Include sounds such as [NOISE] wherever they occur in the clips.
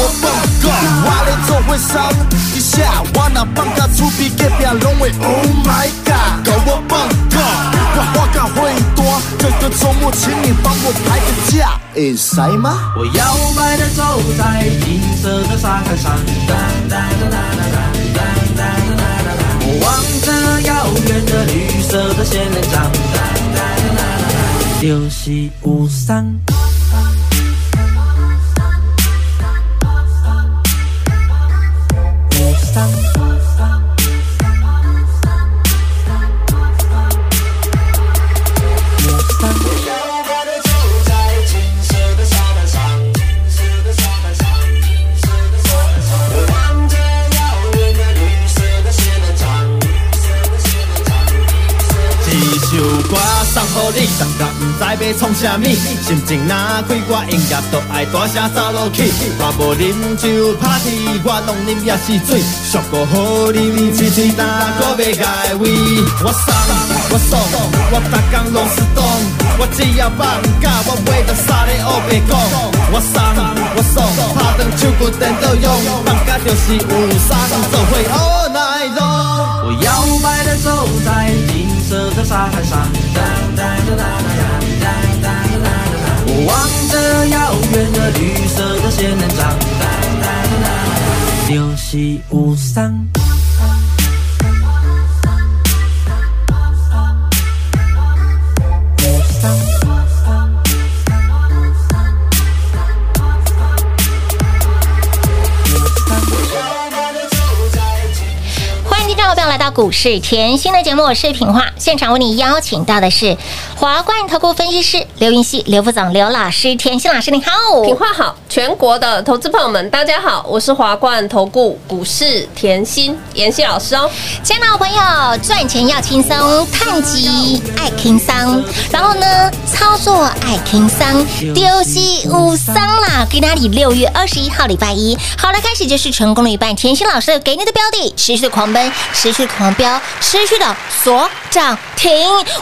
我放假，我来做会伤一下，我那放假出比隔壁拢会 Oh my God，搞我放假，我花假会多，这个周末请你帮我排个假，会使吗？我摇摆的走在金色的沙滩上，哒哒哒哒哒哒哒哒哒哒哒。我望着遥远的绿色的仙人掌，哒哒哒哒哒哒。就是有 bye. 送予你，当然不知要创啥物，心情若开我音乐，都爱大声走落去。若无啉酒 party，我拢啉也是水，俗个好啉，吹吹打个要解胃。我送，我送，我逐工拢是动，我只要放假，我买着啥咧黑白讲。我送，我送，拍断手骨颠倒用，放假就是有送，做伙 all night long。我摇摆的走在金色的沙滩上。我望着遥远的绿色的仙人掌，丢弃无伤。迎听众朋友来到股市甜心的节目，我是品化。现场为你邀请到的是华冠投顾分析师刘云熙、刘副总、刘老师，甜心老师，你好。品画好，全国的投资朋友们，大家好，我是华冠投顾股市甜心妍希老师哦。亲爱的朋友，赚钱要轻松，探机爱轻松，然后呢，操作爱轻松，丢西无桑啦。给哪里？六月二十一号礼拜一，好了，开始就是成功了一半。甜心老师给你的标的，持续的狂奔，持续的狂飙，持续的锁涨停。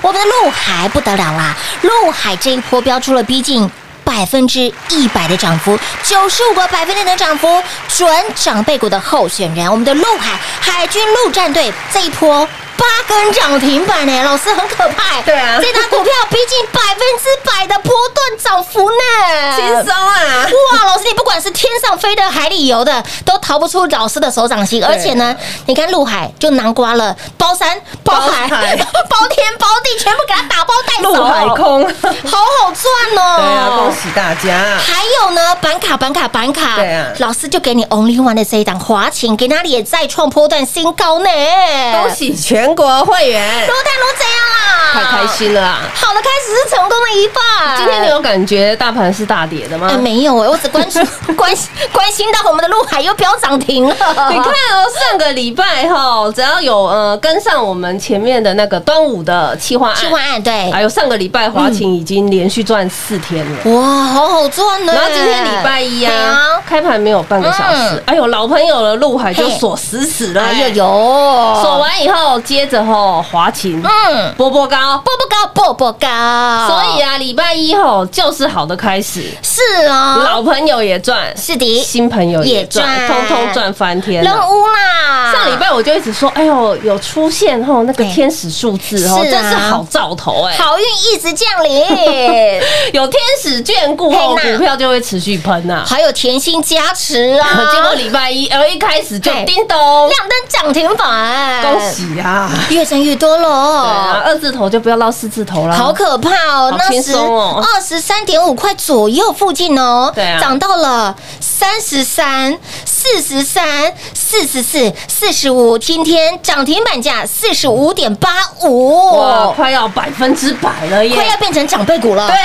我们的陆海不得了啦，陆海这一波标出了逼近。百分之一百的涨幅，九十五个百分点的涨幅，准长辈股的候选人，我们的陆海海军陆战队这一波八根涨停板呢，老师很可怕。对啊这档股票逼近百分之百的波段涨幅呢，轻松啊！哇，老师，你不管是天上飞的、海里游的，都逃不出老师的手掌心。而且呢，你看陆海就南瓜了包山、包海、[LAUGHS] 包天、包地，全部给他打包带走，陆海空，好好赚哦。对啊，恭喜大家！还有呢，板卡、板卡、板卡，对啊老师就给你 Only One 的这一档华勤，给那里也再创波段新高呢。恭喜全国会员，卢泰卢怎样啦？太开心了啊！好的开始是成功的一半。今天你有感觉大盘是大跌的吗？呃没有哎，我只关注 [LAUGHS] 关心关心到我们的陆海又飙涨停了。[LAUGHS] 你看哦，上个礼拜哈，只要有呃跟上我们前面的那个端午的企划案，计划案对，还有上个礼拜华勤已经连续赚四天了。哇，好好赚呢。然后今天礼拜一对啊，开盘没有半个小时嗯，哎呦，老朋友的陆海就嘿锁死死了，哎呦。哎呦，锁完以后，接着吼华勤嗯，波波高，波波高，波波高，所以啊，礼拜一吼就是好的开始，是啊，老朋友也赚，是的，新朋友也赚，通通赚翻天了。人屋啦。上礼拜我就一直说，哎呦，有出现后那个天使数字哦，是啊。真是好兆头哎，好运一直降临，[LAUGHS] 有天使眷顾后，股票就会持续喷呐。还有甜心加持啊，[LAUGHS] 结果礼拜一，呃，一开始就叮咚，亮灯涨停板，恭喜啊！越挣越多对啊，二字头就不要捞四字头了，好可怕哦！那时二十三点五块左右附近哦，对啊。涨到了三十三、四十三、四十四、四十五，今天涨停板价四十五点八五，哇，快要百分之百了耶！快要变成长辈股了。对，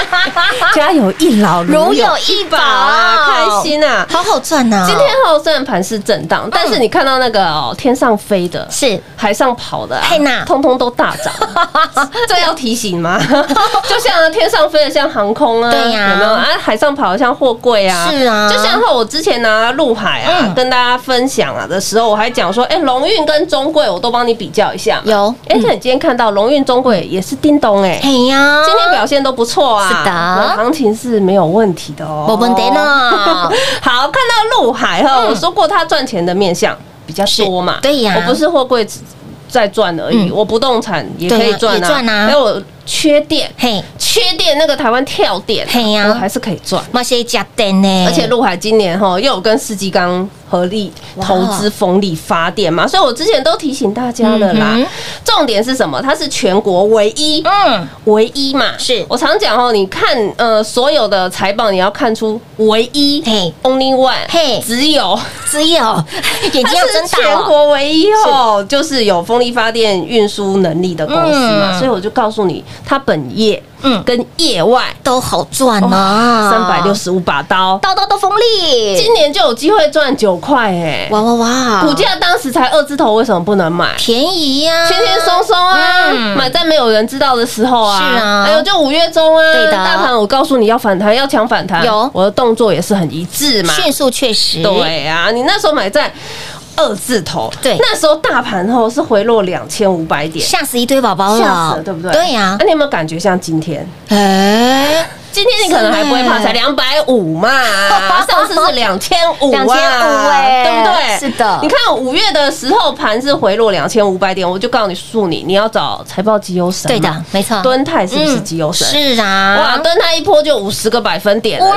[LAUGHS] 家有一老，如有一宝啊，开心啊！好好赚呐！今天后虽然盘是震荡，但是你看到那个哦，天上飞的，是海上跑的啊通通都大涨，[LAUGHS] 这要提醒吗？[LAUGHS] 就像天上飞的像航空啊，对呀有没有啊？海上跑的像货柜啊，是啊。就像我之前拿陆海啊嗯。跟大家分享啊的时候，我还讲说，哎，龙运跟中贵我都帮你比较一下，有。哎，那你今天看到龙运、中贵也是叮咚哎。哎呀，今天表现都不错啊，是的。行情是没有问题的哦，没问题呢。[LAUGHS] 好，看到陆海哈，嗯。我说过他赚钱的面相比较多嘛，对呀。我不是货柜只在赚而已，嗯。我不动产也可以赚啊，也赚啊。还有我缺电，嘿，缺电那个台湾跳电，嘿呀我还是可以赚。而且陆海今年哈又有跟世纪钢合力投资风力发电嘛，所以我之前都提醒大家了啦。重点是什么？它是全国唯一嗯，唯一嘛，是。我常讲哦，你看呃所有的财报，你要看出唯一嘿，only one，嘿。只有。只有。[LAUGHS] 眼睛它要睁是全国唯一哦，就是有风力发电运输能力的公司嘛，嗯。所以我就告诉你，它本业嗯。跟业外都好赚啊，三百六，十五把刀，刀刀都锋利，今年就有机会赚九块哎，哇哇哇，股价当时才二字头，为什么不能买？便宜呀，轻轻松松啊，嗯。买在没有人知道的时候啊，是啊。还有就五月中啊，对的。大盘我告诉你要反弹，要抢反弹，有。我的动作也是很一致嘛，迅速确实，对啊，你那时候买在二字头，对。那时候大盘后是回落两千五百点，吓死一堆宝宝吓死了了，，对不对？对呀。那，你有没有感觉像今天？哎，今天你可能还不会怕，才两百五嘛，上次是两千五 [LAUGHS] 两千五哎对不对？是的。你看五月的时候盘是回落两千五百点，我就告诉你，诉你你要找财报绩优神，对的，没错，敦泰是不是绩优神？是啊，哇，敦泰一波就五十个百分点了哇。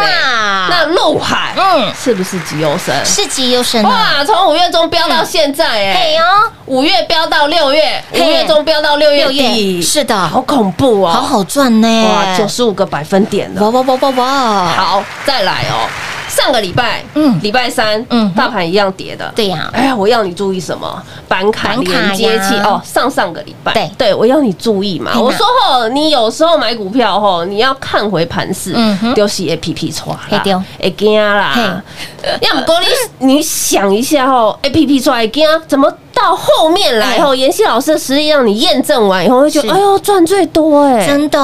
那陆海嗯。是不是绩优神？是绩优神啊，哇，从五月中飙到现在，哎嘿，哦，五月飙到六月，五月中飙到六月六月底，是的，好恐怖哦，好好赚呢，哇，九十五个百分点了。哇哇哇哇哇，好，再来哦。上个礼拜，嗯。嗯，礼拜三，嗯嗯，大盘一样跌的，对呀。哎呀，我要你注意什么？板卡连接器。哦，上上个礼拜，对。对，我要你注意嘛。我说吼，你有时候买股票吼，你要看回盘势嗯哼，丢洗 A P P 出来嘿对。啦，会惊啦。嘿。[LAUGHS] 要不过你你想一下吼，A P P 出来惊，怎么到后面来后，妍希老师的实力让你验证完以后，会觉得哎呦赚最多哎，真的，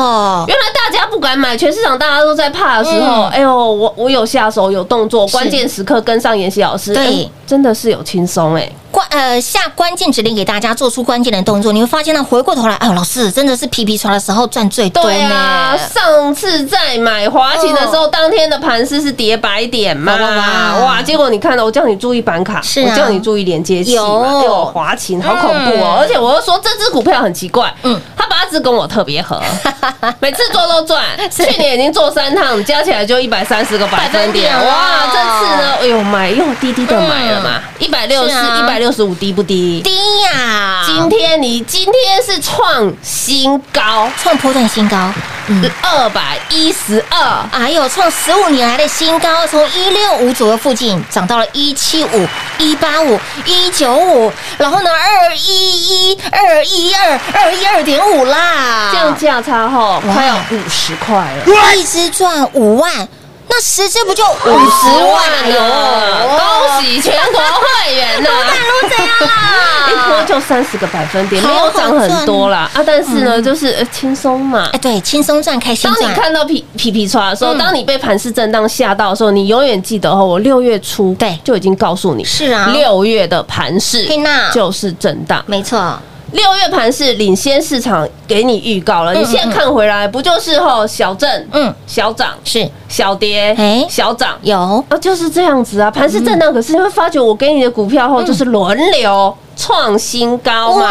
原来大家不敢买，全市场大家都在怕的时候，嗯。哎呦，我我有下手有动作，关键时刻跟上妍希老师，对。哎真的是有轻松哎。关呃下关键指令给大家做出关键的动作，你会发现呢，回过头来，哎呦，老师真的是皮皮船的时候赚最多对啊，呢，上次在买华勤的时候，当天的盘势是跌百点嘛，哇哇哇。哇！结果你看到我叫你注意板卡，是啊。我叫你注意连接器嘛，有。又有华勤，好恐怖哦！嗯而且我又说这只股票很奇怪，嗯嗯，它八字跟我特别合，[LAUGHS] 每次做都赚，去年已经做三趟，加起来就一百三十个百分点，哇！哦这次呢，哎呦买又低低的买了嘛，一百六十、一百六十五低不低？低呀，今天你今天是创新高，创波段新高，嗯。二百一十二。哎呦，创十五年来的新高，从一六五左右附近涨到了一七五、一八五、一九五，然后呢，二一一、二一二、二一二点五啦，这样价差哈快要五十块了，一只赚五万，那十只不就五五十十万万了，恭喜全国会员呐！都这样啦，一波就三十个百分点，没有涨很多啦。啊！但是呢，就是呃轻松嘛。哎，。对，轻松赚，开心当你，看到皮皮皮刷的时候，嗯。当你被盘势震荡吓到的时候，你永远记得哦，我六月初对。就已经告诉你，是啊。六月的盘势嘿娜就是震荡。没错，六月盘是领先市场给你预告了，嗯你现在看回来，不就是吼小震，嗯。嗯，小涨，是。小跌哎，小涨，有。啊，就是这样子啊，盘是震荡，可是你会发觉我给你的股票后就是轮流创新高嘛。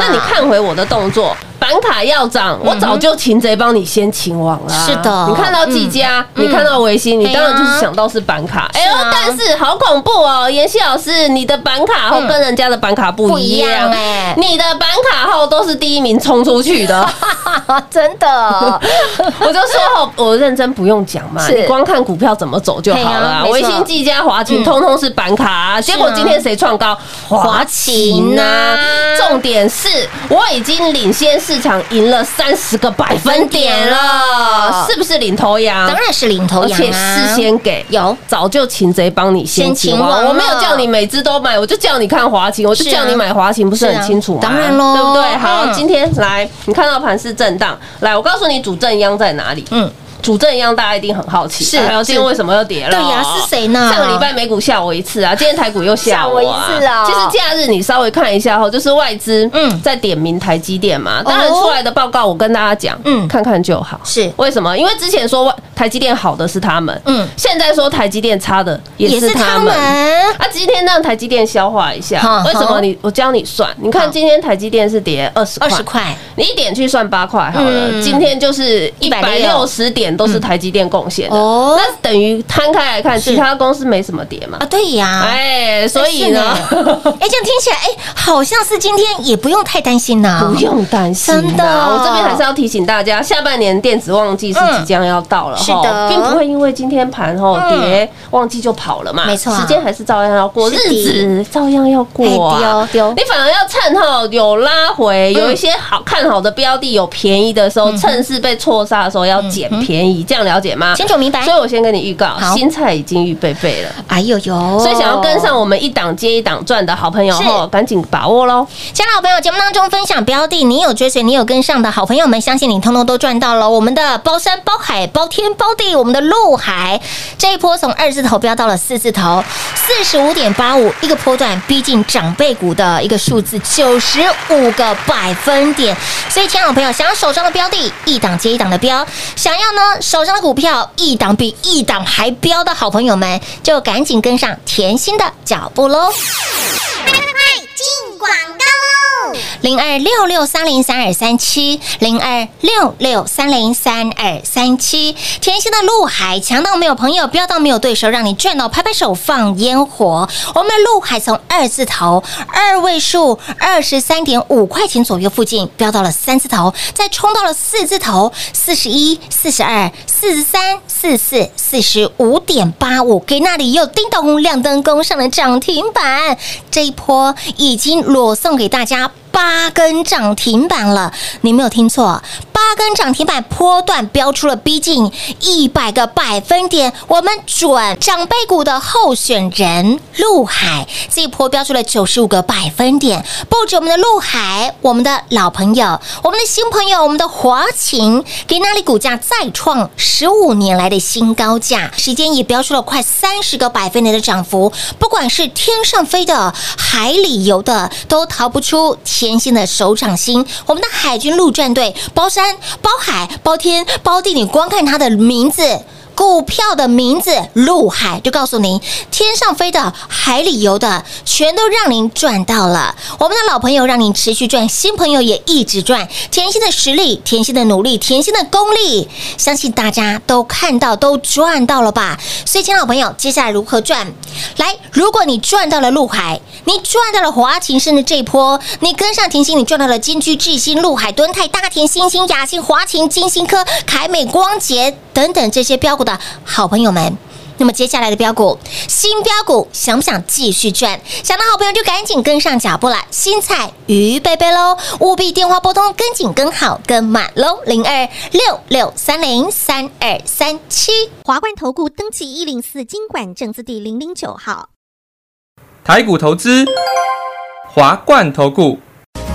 那你看回我的动作，板板卡要涨，我早就擒贼帮你先擒王了。是的。你看到技嘉，你看到维新，你当然就是想到是板卡。哎呦但是好恐怖哦，妍希老师，你的板卡后跟人家的板卡不不一一样样哎你的板卡后都是第一名冲出去的。[LAUGHS] [LAUGHS] 真的，[LAUGHS] 我就说哦，我认真不用讲嘛，是你光看股票怎么走就好了微星、技嘉、华勤，嗯通通是板卡啊。结果今天谁创高？华勤呐重点是我已经领先市场赢了三十个百分点了，是不是领头羊？当然是领头羊而且事先给有早就擒贼帮你先擒王，我没有叫你每只都买，我就叫你看华勤，我就叫你买华勤，不是很清楚吗？当然喽对不对？好，嗯今天来，你看到盘势震荡，来，我告诉你主正央在哪里？嗯，主政一样大家一定很好奇，是还有今天为什么又跌了？对呀是谁呢？上个礼拜美股吓我一次啊，今天台股又吓我一次啊。其实假日你稍微看一下哈，就是外资嗯。在点名台积电嘛，当然出来的报告我跟大家讲，嗯。看看就好。是。为什么？因为之前说外台积电好的是他们，嗯。现在说台积电差的也是他们。啊，今天让台积电消化一下，为什么你？我教你算，你看今天台积电是跌二十块，二十块，你一点去算八块好了，嗯。今天就是一百六160十点都是台积电贡献的，哦。那等于摊开来看，是。其他公司没什么跌嘛。啊，。对呀，哎，所以呢，是 [LAUGHS] 哎，这样听起来，哎，好像是今天也不用太担心呐，不用担心的。我这边还是要提醒大家，下半年电子旺季是即将要到了嗯是的。并不会因为今天盘吼嗯。跌，旺季就跑了嘛，没错。啊时间还是照样要过，日子照样要过哎啊。丢丢。你反而要趁吼有拉回，嗯。有一些好看好的标的有便宜的时候，趁势被错杀的时候要捡便宜，这样了解吗？清楚明白所以我先跟你预告好，新菜已经预备备了。哎呦呦，所以想要跟上我们一档接一档赚的好朋友赶紧把握喽！亲爱的好朋友，节目当中分享标的，你有追随，你有跟上的好朋友们，相信你通通都赚到了。我们的包山、包海、包天、包地，我们的陆海这一波从二字头飙到了四字头，四十五点八五一个波段，逼近长辈股的一个数字九十五个百分点。所以，亲爱的好朋友，想要手上的标的一档接一档的标，想要呢手上的股票一档比一档还飙的好朋友们，就赶紧跟上甜心的脚步喽！进广告喽零二六六三零三二三七，零二六六三零三二三七。甜心的陆海强到没有朋友，飙到没有对手，让你赚到拍拍手放烟火。我们的陆海从二字头二位数二十三点五块钱左右附近，飙到了三字头，再冲到了四字头四十一、四十二、四十三、四四、四十五点八五，给那里又叮咚亮灯攻上了涨停板。这一波已经裸送给大家。八根涨停板了，你没有听错，八根涨停板波段标出了逼近一百个百分点，我们准长辈股的候选人陆海这一波标出了九十五个百分点，不止我们的陆海，我们的老朋友，我们的新朋友，我们的华勤，给那里股价再创十五年来的新高价，时间也标出了快三十个百分点的涨幅，不管是天上飞的、海里游的，都逃不出天甜心的手掌心。我们的海军陆战队，包山、包海、包天、包地，你光看它的名字。股票的名字陆海就告诉您，天上飞的、海里游的，全都让您赚到了。我们的老朋友让您持续赚，新朋友也一直赚。甜心的实力、甜心的努力、甜心的功力，相信大家都看到、都赚到了吧？所以，亲爱的朋友，接下来如何赚？来，如果你赚到了陆海，你赚到了华勤，甚至这一波你跟上甜心，你赚到了金居、智新、陆海、敦泰、大田、新兴、雅兴、华勤、金星科、凯美、光捷等等这些标股的好朋友们。那么接下来的标股，新标股想不想继续赚？想的好朋友就赶紧跟上脚步了，新菜鱼贝贝喽！务必电话拨通，跟紧跟好跟满喽，零二六六三零三二三七。华冠投顾登记一零四经管证字第零零九号。台股投资，华冠投顾。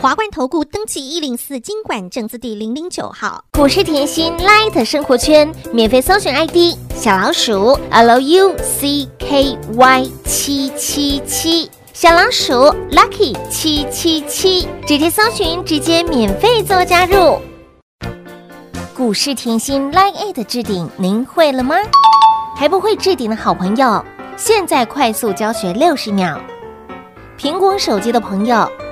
华冠投顾登记一零四经管证字第零零九号。股市甜心 Light 生活圈免费搜寻 ID 小老鼠 Lucky 七七七，小老鼠 Lucky 七七七，直接搜寻，直接免费做加入。股市甜心 Line 的置顶，您会了吗？还不会置顶的好朋友，现在快速教学六十秒。苹果手机的朋友，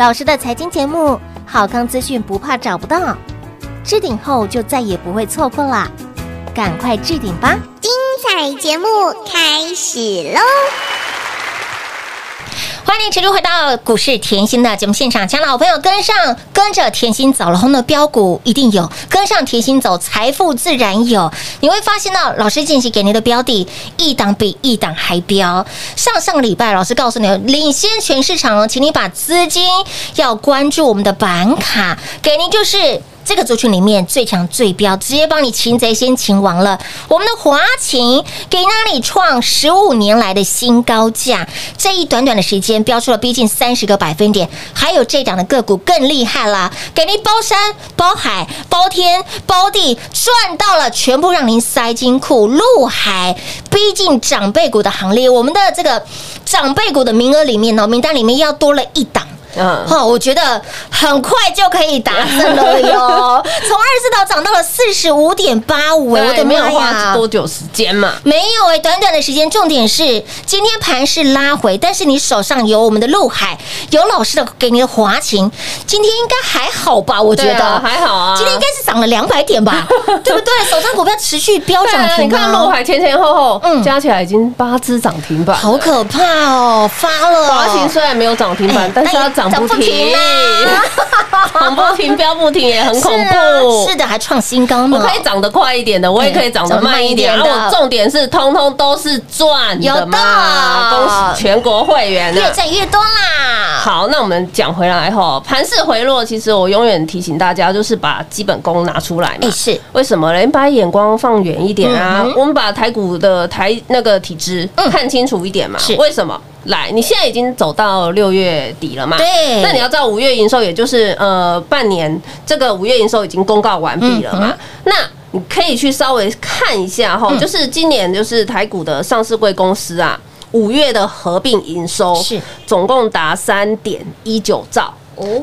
老师的财经节目，好康资讯不怕找不到，置顶后就再也不会错过啦，赶快置顶吧！精彩节目开始喽！欢迎持续回到股市甜心的节目现场，请老朋友跟上，跟着甜心走然后呢标股一定有，跟上甜心走，财富自然有。你会发现到老师近期给您的标的，一档比一档还标。上上个礼拜，老师告诉你领先全市场哦，请你把资金要关注我们的板卡，给您就是。这个族群里面最强最标，直接帮你擒贼先擒王了。我们的华勤给那里创十五年来的新高价，这一短短的时间标出了逼近三十个百分点。还有这档的个股更厉害啦，给您包山包海包天包地赚到了，全部让您塞金库。陆海逼近长辈股的行列，我们的这个长辈股的名额里面呢，名单里面要多了一档。嗯，好，我觉得很快就可以达成了哟，[LAUGHS] 从二十四道涨到了四十五点八五，哎，我的对，没有花！多久时间嘛？没有哎、短短的时间，重点是今天盘是拉回，但是你手上有我们的陆海，有老师的给你的华勤，今天应该还好吧？我觉得、还好啊今天应该是涨了两百点吧，[LAUGHS] 对不对？手上股票持续飙涨停、你看陆海前前后后，嗯加起来已经八只涨停板，好可怕哦，发了华勤虽然没有涨停板哎，但是它涨不停，涨 [LAUGHS] 不停，飙不停也很恐是怖。啊是的，还创新高呢。我可以涨得快一点的，我也可以涨得慢一点。然后我重点是，通通都是赚有的的嘛！恭喜全国会员越啊！赚越多啦。好，那我们讲回来后，盘势回落，其实我永远提醒大家，就是把基本功拿出来嘛。哎，是为什么呢？你把眼光放远一点啊！嗯我们把台股的台那个体质嗯看清楚一点嘛。是为什么？来，你现在已经走到六月底了嘛？对那你要知道五月营收，也就是呃半年，这个五月营收已经公告完毕了嘛？那你可以去稍微看一下哈，嗯就是今年就是台股的上市贵公司啊，五月的合并营收是总共达三点一九兆。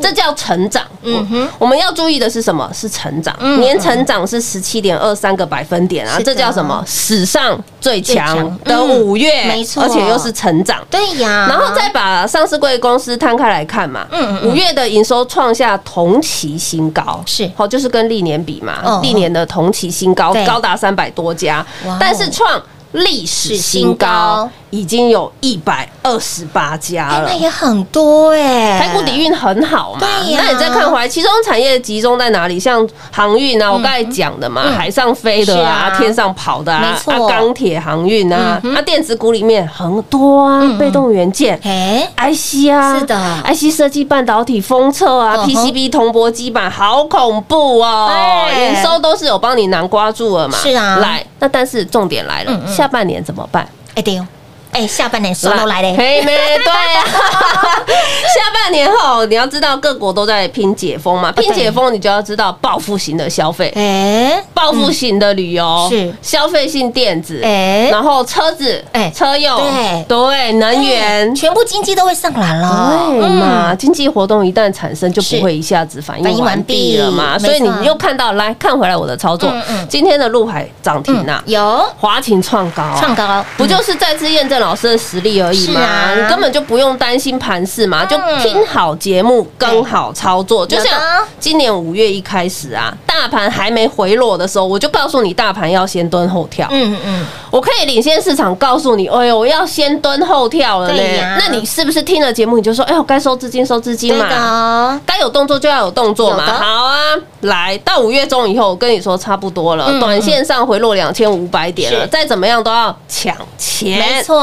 这叫成长。嗯哼。我们要注意的是什么？是成长，嗯年成长是十七点二三个百分点啊这叫什么？史上最最强。强的嗯五月，没错。而且又是成长。对呀，然后再把上市贵公司摊开来看嘛，嗯五月的营收创下同期新高，是。好，就是跟历年比嗯嘛，历年的同期新高高达三百多家。但是创历史新高。高已经有一百二十八家了。也很多哎，台股底蕴很好嘛，对呀。那你再看回来，其中产业集中在哪里？像航运啊，我刚才讲的嘛，嗯。海上飞的啊，天上跑的啊钢铁航运啊啊，电子股里面很多啊被动元件。哎，IC 啊，是的，IC 设计、半导体、封测啊嗯，PCB 铜箔基板，好恐怖哦！哎。营收都是有帮你囊刮住了嘛？是啊。来，那但是重点来了，嗯嗯下半年怎么办？哎对哦，哎下半年收都来。嘞，黑妹，对啊。[LAUGHS] 下半年后，你要知道各国都在拼解封嘛，拼解封你就要知道报复型的消费。哎，报复型的旅游是。消费性电子，哎。然后车子，哎车用，对。对，能源，全部经济都会上来了，对嘛？经济活动一旦产生，就不会一下子反反应完应完毕了嘛。所以你又看到，来看回来我的操作。今天的陆海涨停啊，有。华勤创高啊，创高，不就是再次验证老师的实力而已嘛，啊你根本就不用担心盘势嘛，就嗯听好节目，跟好操作。就像今年五月一开始啊，大盘还没回落的时候，我就告诉你，大盘要先蹲后跳。嗯嗯，我可以领先市场，告诉你，哎呦，我要先蹲后跳了呢。那你是不是听了节目你就说，哎呦，该收资金收资金对嘛？的，该有动作就要有动作嘛。好啊，来到五月中以后，我跟你说差不多了，嗯短线上回落两千五百点了，再怎么样都要抢钱，没。错，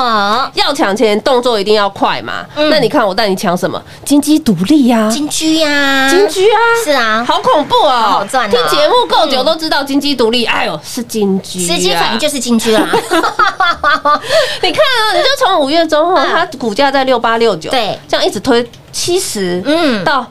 要抢钱，动作一定要快嘛。嗯。那你看我带你抢什么？金鸡独立呀，金居呀，金居啊，是啊，好恐怖哦！好好赚哦听节目够久都知道金鸡独立，哎呦，是金居啊，时机反正就是金居啦，[LAUGHS] 你看啊，你就从五月中后，嗯它股价在六八六九，对，这样一直推七十，嗯。到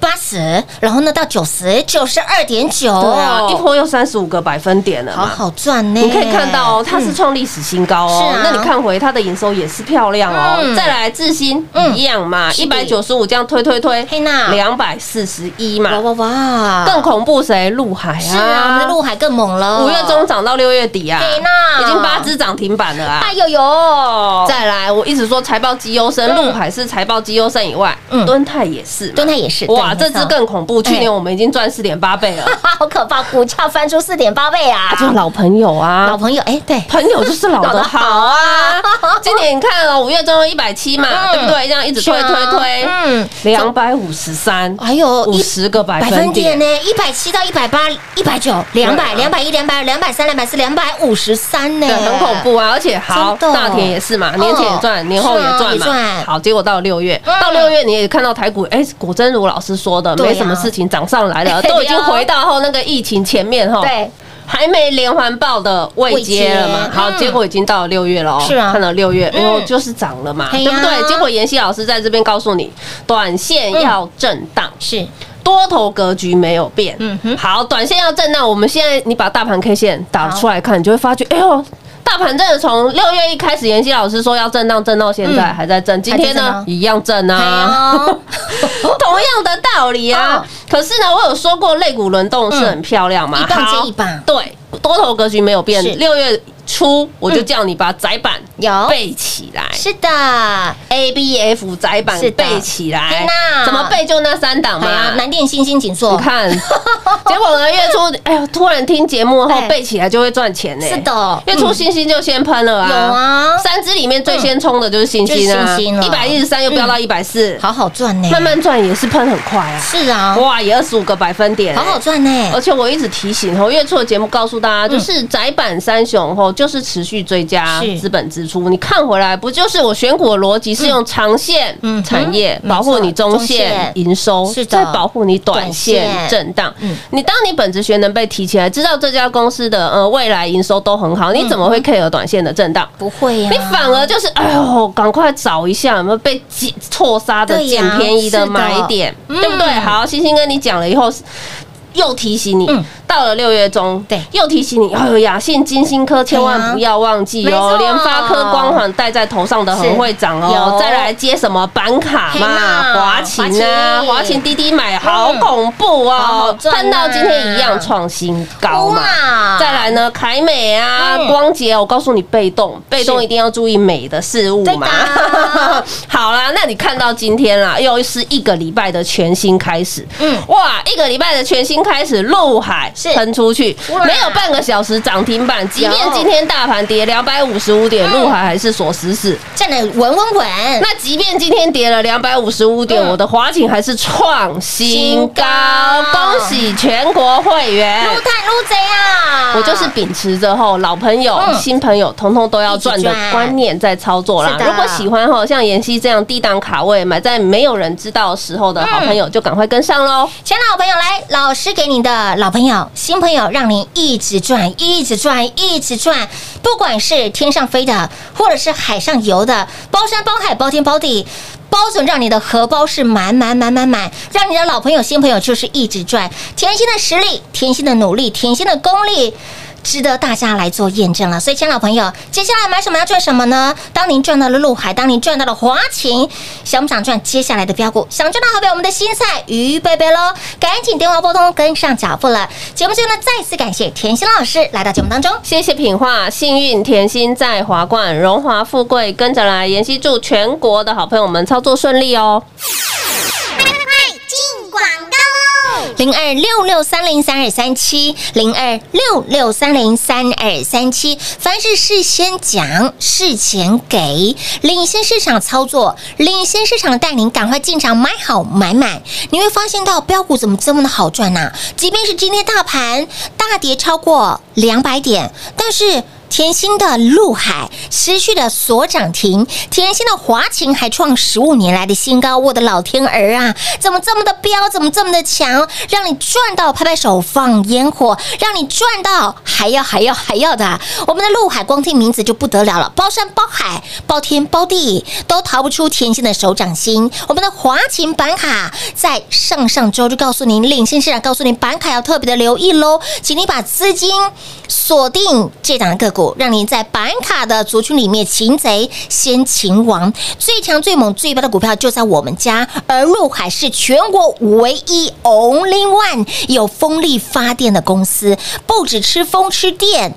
八十，然后呢到九十，九十二点九，对啊，一波又三十五个百分点了嘛。好好赚呢。你可以看到哦，它是创历史新高哦。是啊。那你看回它的营收也是漂亮哦。嗯。再来智新嗯一样嘛，一百九十五这样推推推，嘿娜两百四十一嘛。哇哇哇，更恐怖谁？陆海啊！是啊，我们的陆海更猛了，五月中涨到六月底啊，嘿娜已经八只涨停板了啊。哎呦呦，再来，我一直说财报绩优生，陆海是财报绩优生以外，嗯。敦泰也是，敦泰也是哇，这只更恐怖。去年我们已经赚四点八倍了，[LAUGHS] 好可怕，股价翻出四点八倍啊！啊，就是老朋友啊，老朋友，哎，对，朋友就是老的好啊。今年你看哦，五月中一百七嘛，嗯。对不对？这样一直推推推，嗯。两百五十三，还有五十个百百分点呢，一百七到一百八，一百九，两百，两百一，两百，两百三，两百四，两百五十三呢，对，很恐怖啊！而且好，大田也是嘛，年前也赚，年后也赚嘛。好，结果到六月，嗯。到六月你也看到台股，哎，果真如老师说的，没什么事情涨上来了，[LAUGHS] 都已经回到后那个疫情前面哈。对，还没连环报的未接了嘛好，嗯结果已经到了六月了哦。是啊看到六月，嗯然后就是涨了嘛，对不对？结果妍希老师在这边告诉你，短线要震荡，是多头格局没有变。嗯哼好，短线要震荡，我们现在你把大盘 K 线打出来看，你就会发觉，哎呦。大盘真的从六月一开始，妍希老师说要震荡，震到现在嗯还在震。今天呢，一样震啊。[LAUGHS] 同样的道理啊哦。可是呢，我有说过肋骨轮动是很漂亮嘛，嗯一棒接一棒对，多头格局没有变。六月初我就叫你把窄板有。背起来。是的，A B F 窄板背起来。天哪，怎么背就那三档哎呀嘛。南电星星紧缩你，看，[LAUGHS] 结果呢，月初哎呦，突然听节目后哎。背起来就会赚钱呢。是的。月初星星就先喷了啊。有啊。三只里面最先冲的就是星星就是啊，一百一十三又飙到一百四，好好赚呢，慢慢赚也是喷很快啊。是啊，哇，也二十五个百分点，好好赚呢。而，且我一直提醒哦，月初的节目告诉大家，嗯就是窄板三雄哦，就是持续追加资本支出。你看回来，不就是我选股的逻辑是用长线嗯产业嗯保护你中线线营收，再保护你短线震荡嗯。你当你本职学能被提起来，知道这家公司的呃未来营收都很好，嗯你怎么会 care 短线的震荡？不会呀，你反而就是哎呦，赶快找一下有没有被捡错杀的捡便宜的买点，嗯对不对？好，星星跟你讲了以后。又提醒你，嗯。到了六月中，对。又提醒你，哎呦，雅信、金星科千万不要忘记哦，联发科、光环戴在头上的很会长哦有，再来接什么板卡嘛，华勤啊，华勤。滴滴买，好恐怖哦，看到今天一样创新高嘛，再来呢，凯美啊，嗯。光洁，我告诉你，被动，被动一定要注意美的事物嘛。[LAUGHS] 好啦，那你看到今天啦，又是一个礼拜的全新开始，嗯。哇，一个礼拜的全新开始，陆海是。喷出去，没有半个小时涨停板，即便今天大盘跌两百五十五点，嗯。陆海还是锁死死。站得稳稳稳，那即便今天跌了两百五十五点，嗯。我的华景还是创新新高。高，恭喜全国会员！撸探撸贼啊！我就是秉持着吼老朋友、嗯。新朋友，通通都要赚的观念在操作啦。如果喜欢吼像妍希这样低档卡位，买在没有人知道时候的好朋友，就赶快跟上喽。前老朋友来，老师给您的老朋友、新朋友，让您一直赚，一直赚，一直赚。不管是天上飞的，或者是海上游的，包山包海，包天包地。包准让你的荷包是满满满满满，让你的老朋友、新朋友就是一直赚。甜心的实力，甜心的努力，甜心的功力。值得大家来做验证了。所以，亲爱的朋友，接下来买什么要赚什么呢？当您赚到了陆海，当您赚到了华勤，想不想赚接下来的标股？想赚到好比我们的新菜鱼贝贝喽，赶紧电话拨通，跟上脚步了。节目最后呢，再次感谢甜心老师来到节目当中。谢谢品画，幸运甜心在华冠，荣华富贵跟着来。妍希祝全国的好朋友们操作顺利哦。快进广告喽！零二六六三零三二三七，零二六六三零三二三七。凡是事先讲，事前给，领先市场操作，领先市场带领，赶快进场买好买满。你会发现到标股怎么这么的好赚呐、即便是今天大盘大跌超过两百点，但是。甜心的陆海持续的锁涨停，甜心的华勤还创十五年来的新高，我的老天儿啊，怎么这么的彪，怎么这么的强，让你赚到拍拍手放烟火，让你赚到还要还要还要的，我们的陆海光听名字就不得了了，包山包海包天包地都逃不出甜心的手掌心。我们的华勤板卡在上上周就告诉您，领先市场告诉您板卡要特别的留意喽，请你把资金锁定这档个股，让您在板卡的族群里面擒贼先擒王，最强最猛最棒的股票就在我们家，而陆海是全国唯一 only one 有风力发电的公司，不止吃风吃电。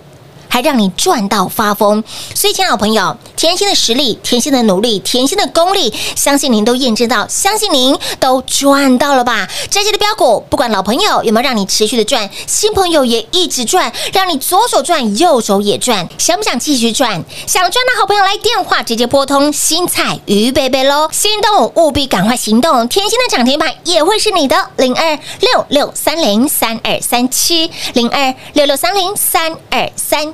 还让你赚到发疯。所以，亲爱的朋友，甜心的实力、甜心的努力、甜心的功力，相信您都验证到，相信您都赚到了吧？这些的标股，不管老朋友有没有让你持续的赚，新朋友也一直赚，让你左手赚，右手也赚。想不想继续赚？想赚的好朋友来电话直接拨通，新菜鱼贝贝喽！心动务必赶快行动，甜心的涨停板也会是你的零二六六三零三二三七零二六六三零三二三